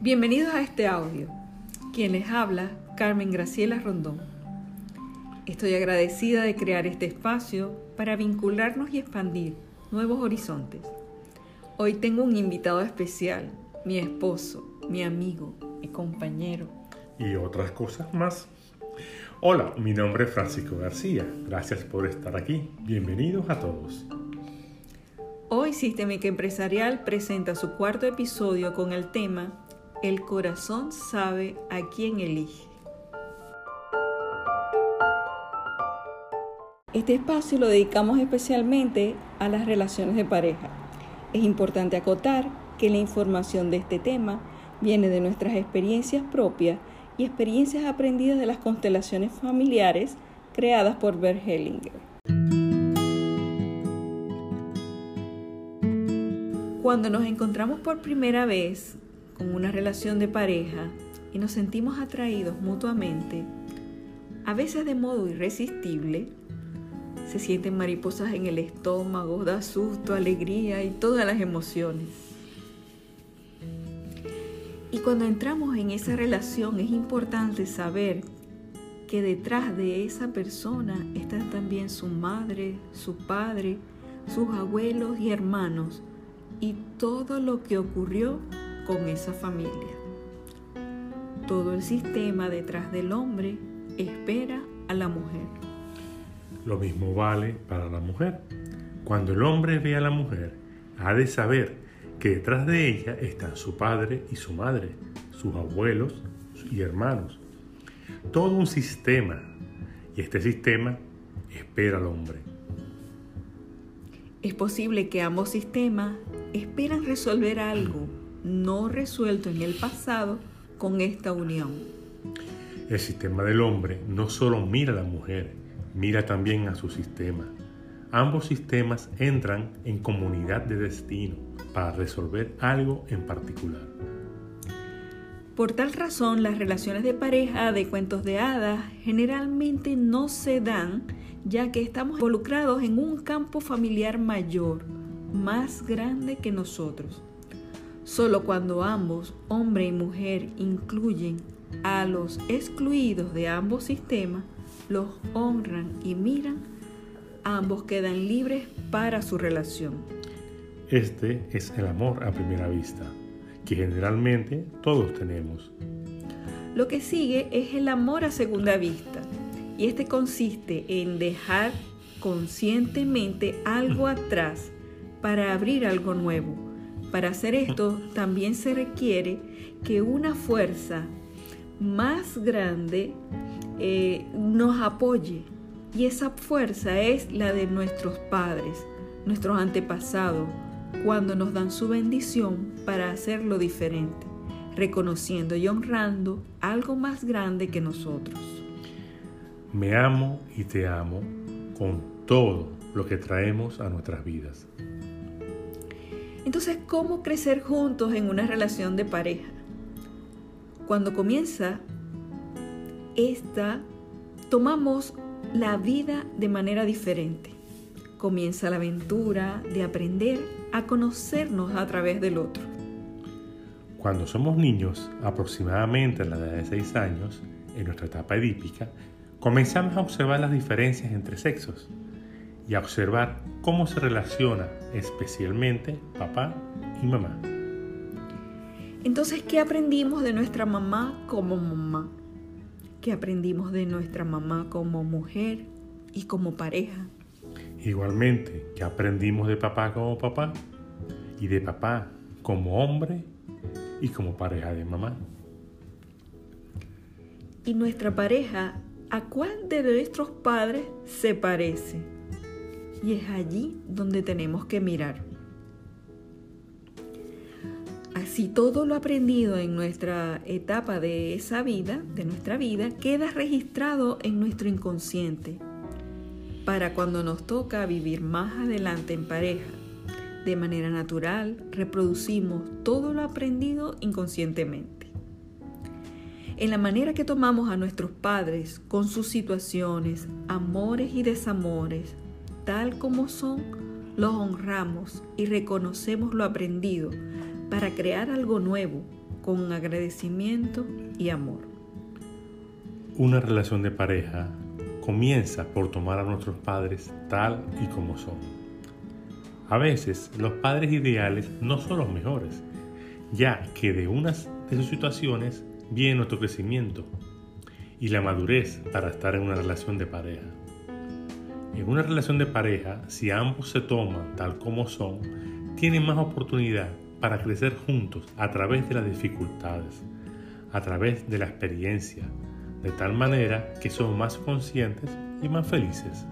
Bienvenidos a este audio. Quien les habla, Carmen Graciela Rondón. Estoy agradecida de crear este espacio para vincularnos y expandir nuevos horizontes. Hoy tengo un invitado especial, mi esposo, mi amigo, mi compañero. Y otras cosas más. Hola, mi nombre es Francisco García. Gracias por estar aquí. Bienvenidos a todos. Hoy Sistémica Empresarial presenta su cuarto episodio con el tema el corazón sabe a quién elige. Este espacio lo dedicamos especialmente a las relaciones de pareja. Es importante acotar que la información de este tema viene de nuestras experiencias propias y experiencias aprendidas de las constelaciones familiares creadas por Bert Hellinger. Cuando nos encontramos por primera vez con una relación de pareja y nos sentimos atraídos mutuamente, a veces de modo irresistible, se sienten mariposas en el estómago, da susto, alegría y todas las emociones. Y cuando entramos en esa relación es importante saber que detrás de esa persona están también su madre, su padre, sus abuelos y hermanos y todo lo que ocurrió con esa familia. Todo el sistema detrás del hombre espera a la mujer. Lo mismo vale para la mujer. Cuando el hombre ve a la mujer, ha de saber que detrás de ella están su padre y su madre, sus abuelos y hermanos. Todo un sistema. Y este sistema espera al hombre. Es posible que ambos sistemas esperan resolver algo no resuelto en el pasado con esta unión. El sistema del hombre no solo mira a la mujer, mira también a su sistema. Ambos sistemas entran en comunidad de destino para resolver algo en particular. Por tal razón, las relaciones de pareja de cuentos de hadas generalmente no se dan ya que estamos involucrados en un campo familiar mayor, más grande que nosotros. Solo cuando ambos, hombre y mujer, incluyen a los excluidos de ambos sistemas, los honran y miran, ambos quedan libres para su relación. Este es el amor a primera vista, que generalmente todos tenemos. Lo que sigue es el amor a segunda vista, y este consiste en dejar conscientemente algo atrás para abrir algo nuevo para hacer esto también se requiere que una fuerza más grande eh, nos apoye. Y esa fuerza es la de nuestros padres, nuestros antepasados, cuando nos dan su bendición para hacerlo diferente, reconociendo y honrando algo más grande que nosotros. Me amo y te amo con todo lo que traemos a nuestras vidas. Entonces, ¿cómo crecer juntos en una relación de pareja? Cuando comienza esta, tomamos la vida de manera diferente. Comienza la aventura de aprender a conocernos a través del otro. Cuando somos niños, aproximadamente a la edad de 6 años, en nuestra etapa edípica, comenzamos a observar las diferencias entre sexos y a observar cómo se relaciona especialmente papá y mamá. Entonces, ¿qué aprendimos de nuestra mamá como mamá? ¿Qué aprendimos de nuestra mamá como mujer y como pareja? Igualmente, ¿qué aprendimos de papá como papá? Y de papá como hombre y como pareja de mamá. ¿Y nuestra pareja a cuál de nuestros padres se parece? Y es allí donde tenemos que mirar. Así todo lo aprendido en nuestra etapa de esa vida, de nuestra vida, queda registrado en nuestro inconsciente para cuando nos toca vivir más adelante en pareja. De manera natural, reproducimos todo lo aprendido inconscientemente. En la manera que tomamos a nuestros padres con sus situaciones, amores y desamores, tal como son, los honramos y reconocemos lo aprendido para crear algo nuevo, con agradecimiento y amor. Una relación de pareja comienza por tomar a nuestros padres tal y como son. A veces los padres ideales no son los mejores, ya que de unas de sus situaciones viene nuestro crecimiento y la madurez para estar en una relación de pareja. En una relación de pareja, si ambos se toman tal como son, tienen más oportunidad para crecer juntos a través de las dificultades, a través de la experiencia, de tal manera que son más conscientes y más felices.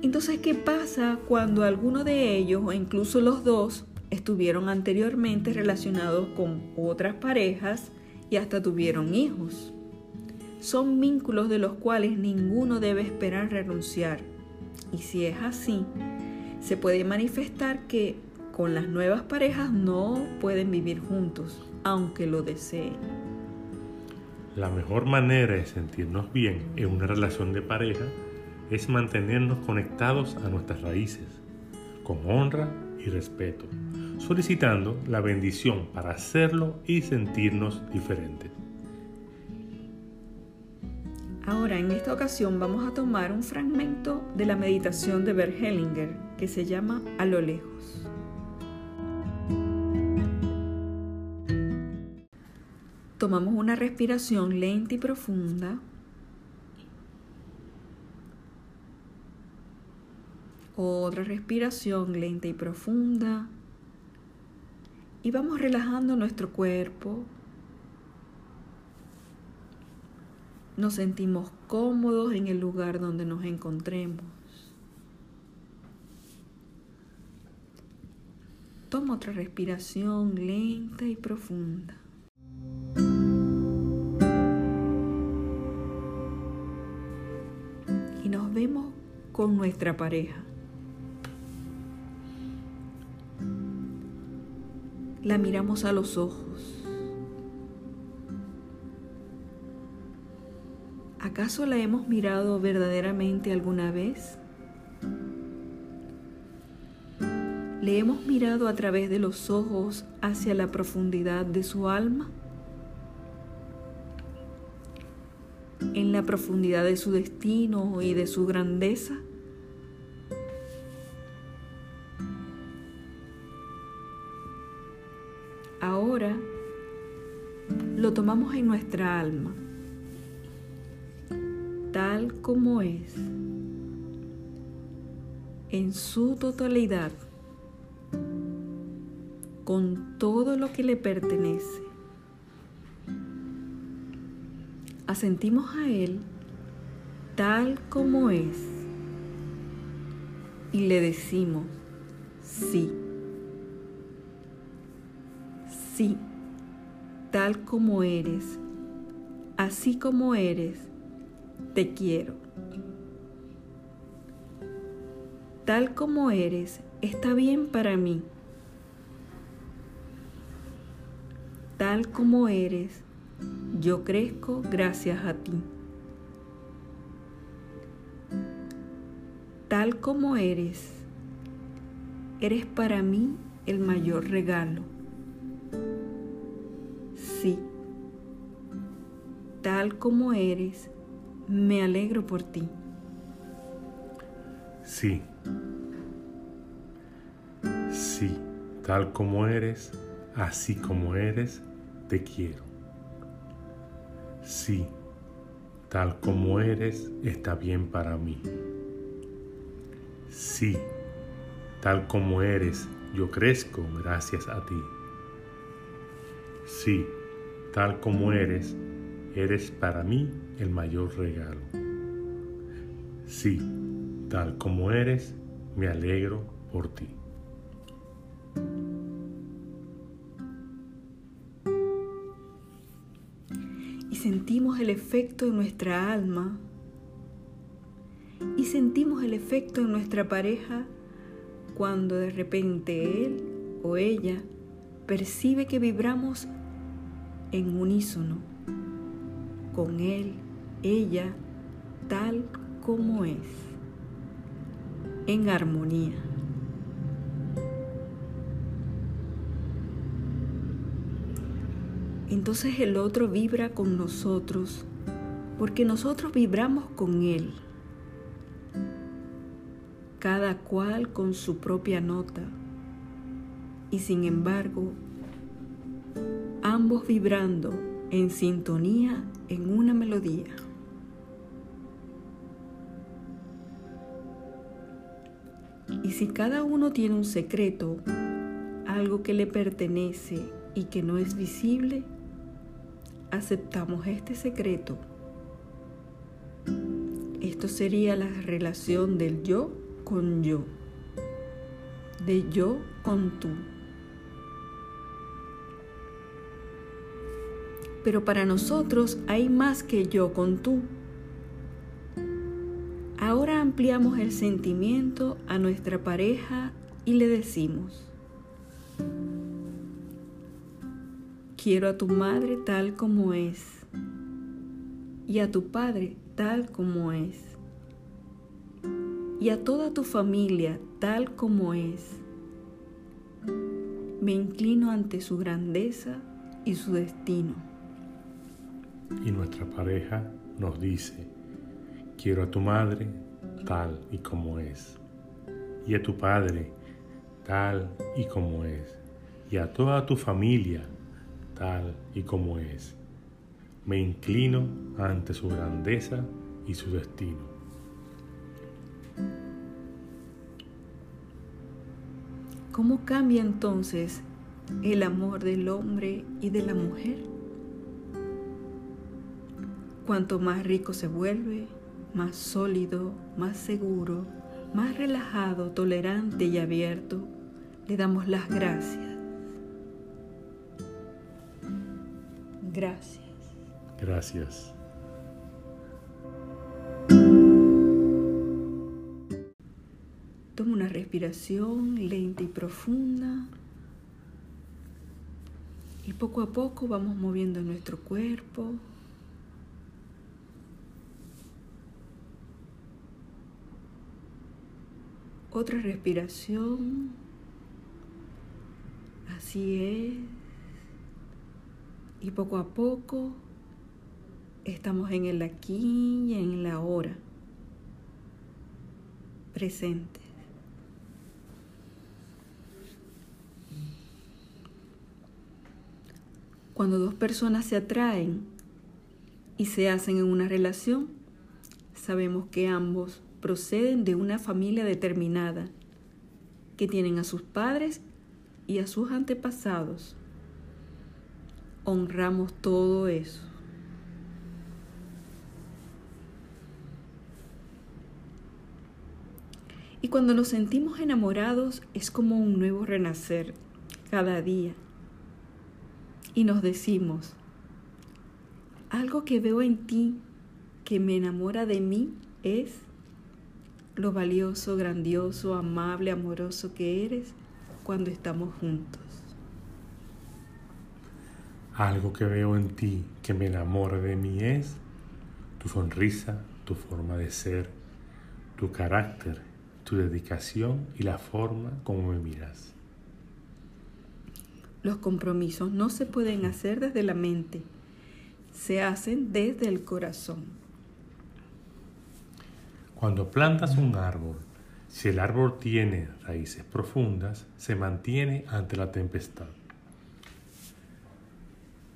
Entonces, ¿qué pasa cuando alguno de ellos, o incluso los dos, estuvieron anteriormente relacionados con otras parejas y hasta tuvieron hijos? Son vínculos de los cuales ninguno debe esperar renunciar. Y si es así, se puede manifestar que con las nuevas parejas no pueden vivir juntos, aunque lo deseen. La mejor manera de sentirnos bien en una relación de pareja es mantenernos conectados a nuestras raíces, con honra y respeto, solicitando la bendición para hacerlo y sentirnos diferentes. Ahora, en esta ocasión vamos a tomar un fragmento de la meditación de Bert Hellinger que se llama A lo lejos. Tomamos una respiración lenta y profunda. Otra respiración lenta y profunda. Y vamos relajando nuestro cuerpo. Nos sentimos cómodos en el lugar donde nos encontremos. Toma otra respiración lenta y profunda. con nuestra pareja. La miramos a los ojos. ¿Acaso la hemos mirado verdaderamente alguna vez? ¿Le hemos mirado a través de los ojos hacia la profundidad de su alma? en la profundidad de su destino y de su grandeza? Ahora lo tomamos en nuestra alma, como es, en su totalidad, con todo lo que le pertenece asentimos a Él tal como es y le decimos, sí, sí, tal como eres, así como eres, te quiero. Tal como eres, está bien para mí. Tal como eres, yo crezco gracias a ti. Tal como eres, eres para mí el mayor regalo. Sí, tal como eres, me alegro por ti. Sí, sí, tal como eres, así como eres, te quiero. Sí, tal como eres está bien para mí. Sí, tal como eres yo crezco gracias a ti. Sí, tal como eres, eres para mí el mayor regalo. Sí, tal como eres, me alegro por ti. sentimos el efecto en nuestra alma y sentimos el efecto en nuestra pareja cuando de repente él o ella percibe que vibramos en unísono con él, ella, tal como es, en armonía. entonces el otro vibra con nosotros porque nosotros vibramos con él, cada cual con su propia nota y sin embargo ambos vibrando en sintonía en una melodía. Y si cada uno tiene un secreto, algo que le pertenece y que no es visible, aceptamos este secreto. Esto sería la relación del yo con yo, de yo con tú. Pero para nosotros hay más que yo con tú. Ahora ampliamos el sentimiento a nuestra pareja y le decimos, quiero a tu madre tal como es y a tu padre tal como es y a toda tu familia tal como es. Me inclino ante su grandeza y su destino y nuestra pareja nos dice, quiero a tu madre tal y como es, y a tu padre tal y como es, y a toda tu familia tal y como es. Me inclino ante su grandeza y su destino. ¿Cómo cambia entonces el amor del hombre y de la mujer? Cuanto más rico se vuelve, más sólido, más seguro, más relajado, tolerante y abierto, le damos las gracias. Gracias. Gracias. Toma una respiración lenta y profunda. Y poco a poco vamos moviendo nuestro cuerpo, Otra respiración. Así es. Y poco a poco estamos en el aquí y en la ahora. Presentes. Cuando dos personas se atraen y se hacen en una relación, sabemos que ambos proceden de una familia determinada, que tienen a sus padres y a sus antepasados. Honramos todo eso. Y cuando nos sentimos enamorados es como un nuevo renacer cada día. Y nos decimos, algo que veo en ti que me enamora de mí es lo valioso, grandioso, amable, amoroso que eres cuando estamos juntos. Algo que veo en ti que me enamora de mí es tu sonrisa, tu forma de ser, tu carácter, tu dedicación y la forma como me miras. Los compromisos no se pueden hacer desde la mente, se hacen desde el corazón. Cuando plantas un árbol, si el árbol tiene raíces profundas, se mantiene ante la tempestad.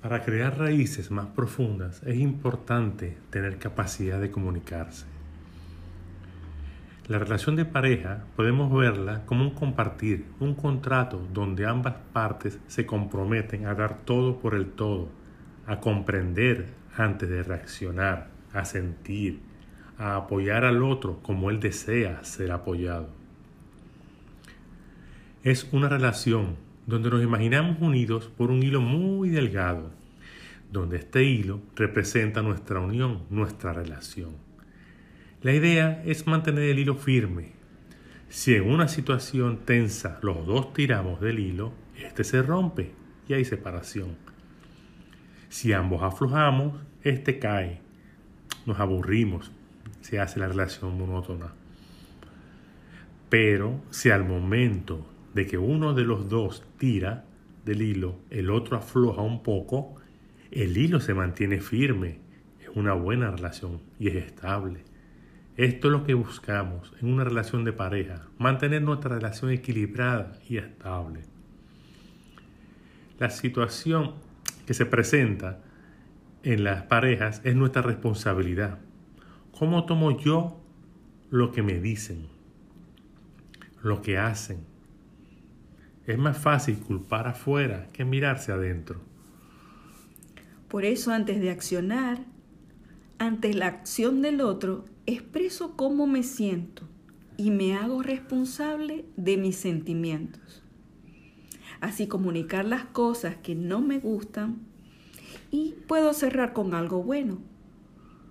Para crear raíces más profundas es importante tener capacidad de comunicarse. La relación de pareja podemos verla como un compartir, un contrato donde ambas partes se comprometen a dar todo por el todo, a comprender antes de reaccionar, a sentir, a apoyar al otro como él desea ser apoyado. Es una relación donde nos imaginamos unidos por un hilo muy delgado, donde este hilo representa nuestra unión, nuestra relación. La idea es mantener el hilo firme. Si en una situación tensa los dos tiramos del hilo, este se rompe y hay separación. Si ambos aflojamos, este cae. Nos aburrimos, se hace la relación monótona. Pero si al momento de que uno de los dos tira del hilo, el otro afloja un poco, El hilo se mantiene firme en una buena relación y es estable. Esto es lo que buscamos en una relación de pareja, mantener nuestra relación equilibrada y estable. La situación que se presenta en las parejas es nuestra responsabilidad. ¿Cómo tomo yo lo que me dicen, lo que hacen? Es más fácil culpar afuera que mirarse adentro. Por eso antes de accionar, ante la acción del otro, expreso cómo me siento y me hago responsable de mis sentimientos. Así comunicar las cosas que no me gustan y puedo cerrar con algo bueno.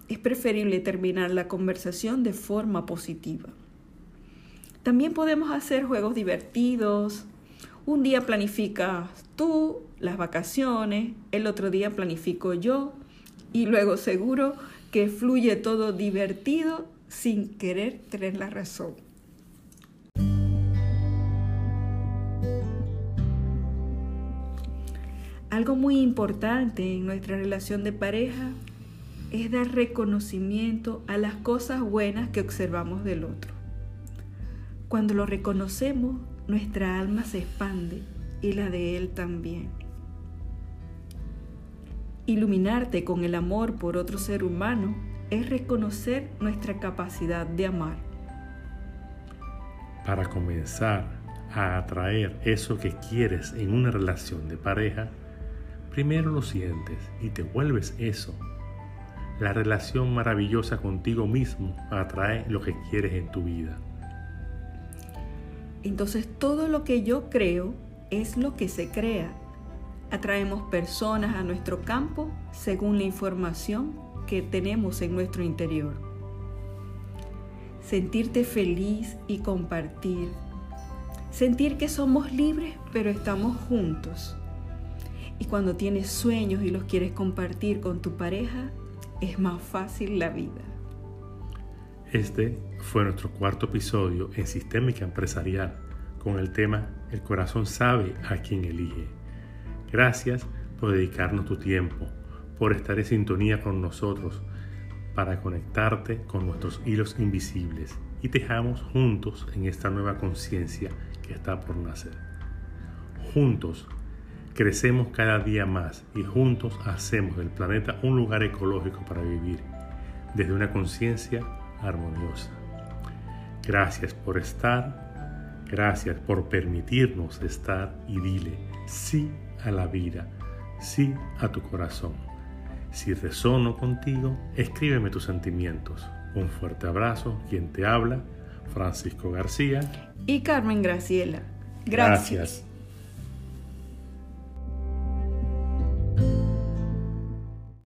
Es preferible terminar la conversación de forma positiva. También podemos hacer juegos divertidos. Un día planificas tú las vacaciones, el otro día planifico yo y luego seguro que fluye todo divertido sin querer tener la razón. Algo muy importante en nuestra relación de pareja es dar reconocimiento a las cosas buenas que observamos del otro. Cuando lo reconocemos, nuestra alma se expande y la de él también. Iluminarte con el amor por otro ser humano es reconocer nuestra capacidad de amar. Para comenzar a atraer eso que quieres en una relación de pareja, primero lo sientes y te vuelves eso. La relación maravillosa contigo mismo atrae lo que quieres en tu vida. Entonces todo lo que yo creo es lo que se crea Atraemos personas a nuestro campo según la información que tenemos en nuestro interior. Sentirte feliz y compartir. Sentir que somos libres pero estamos juntos. Y cuando tienes sueños y los quieres compartir con tu pareja, es más fácil la vida. Este fue nuestro cuarto episodio en Sistémica Empresarial con el tema El corazón sabe a quién elige. Gracias por dedicarnos tu tiempo, por estar en sintonía con nosotros, para conectarte con nuestros hilos invisibles y tejamos juntos en esta nueva conciencia que está por nacer. Juntos crecemos cada día más y juntos hacemos del planeta un lugar ecológico para vivir desde una conciencia armoniosa. Gracias por estar, gracias por permitirnos estar y dile sí a la vida, sí a tu corazón. Si resono contigo, escríbeme tus sentimientos. Un fuerte abrazo, quien te habla, Francisco García y Carmen Graciela. Gracias.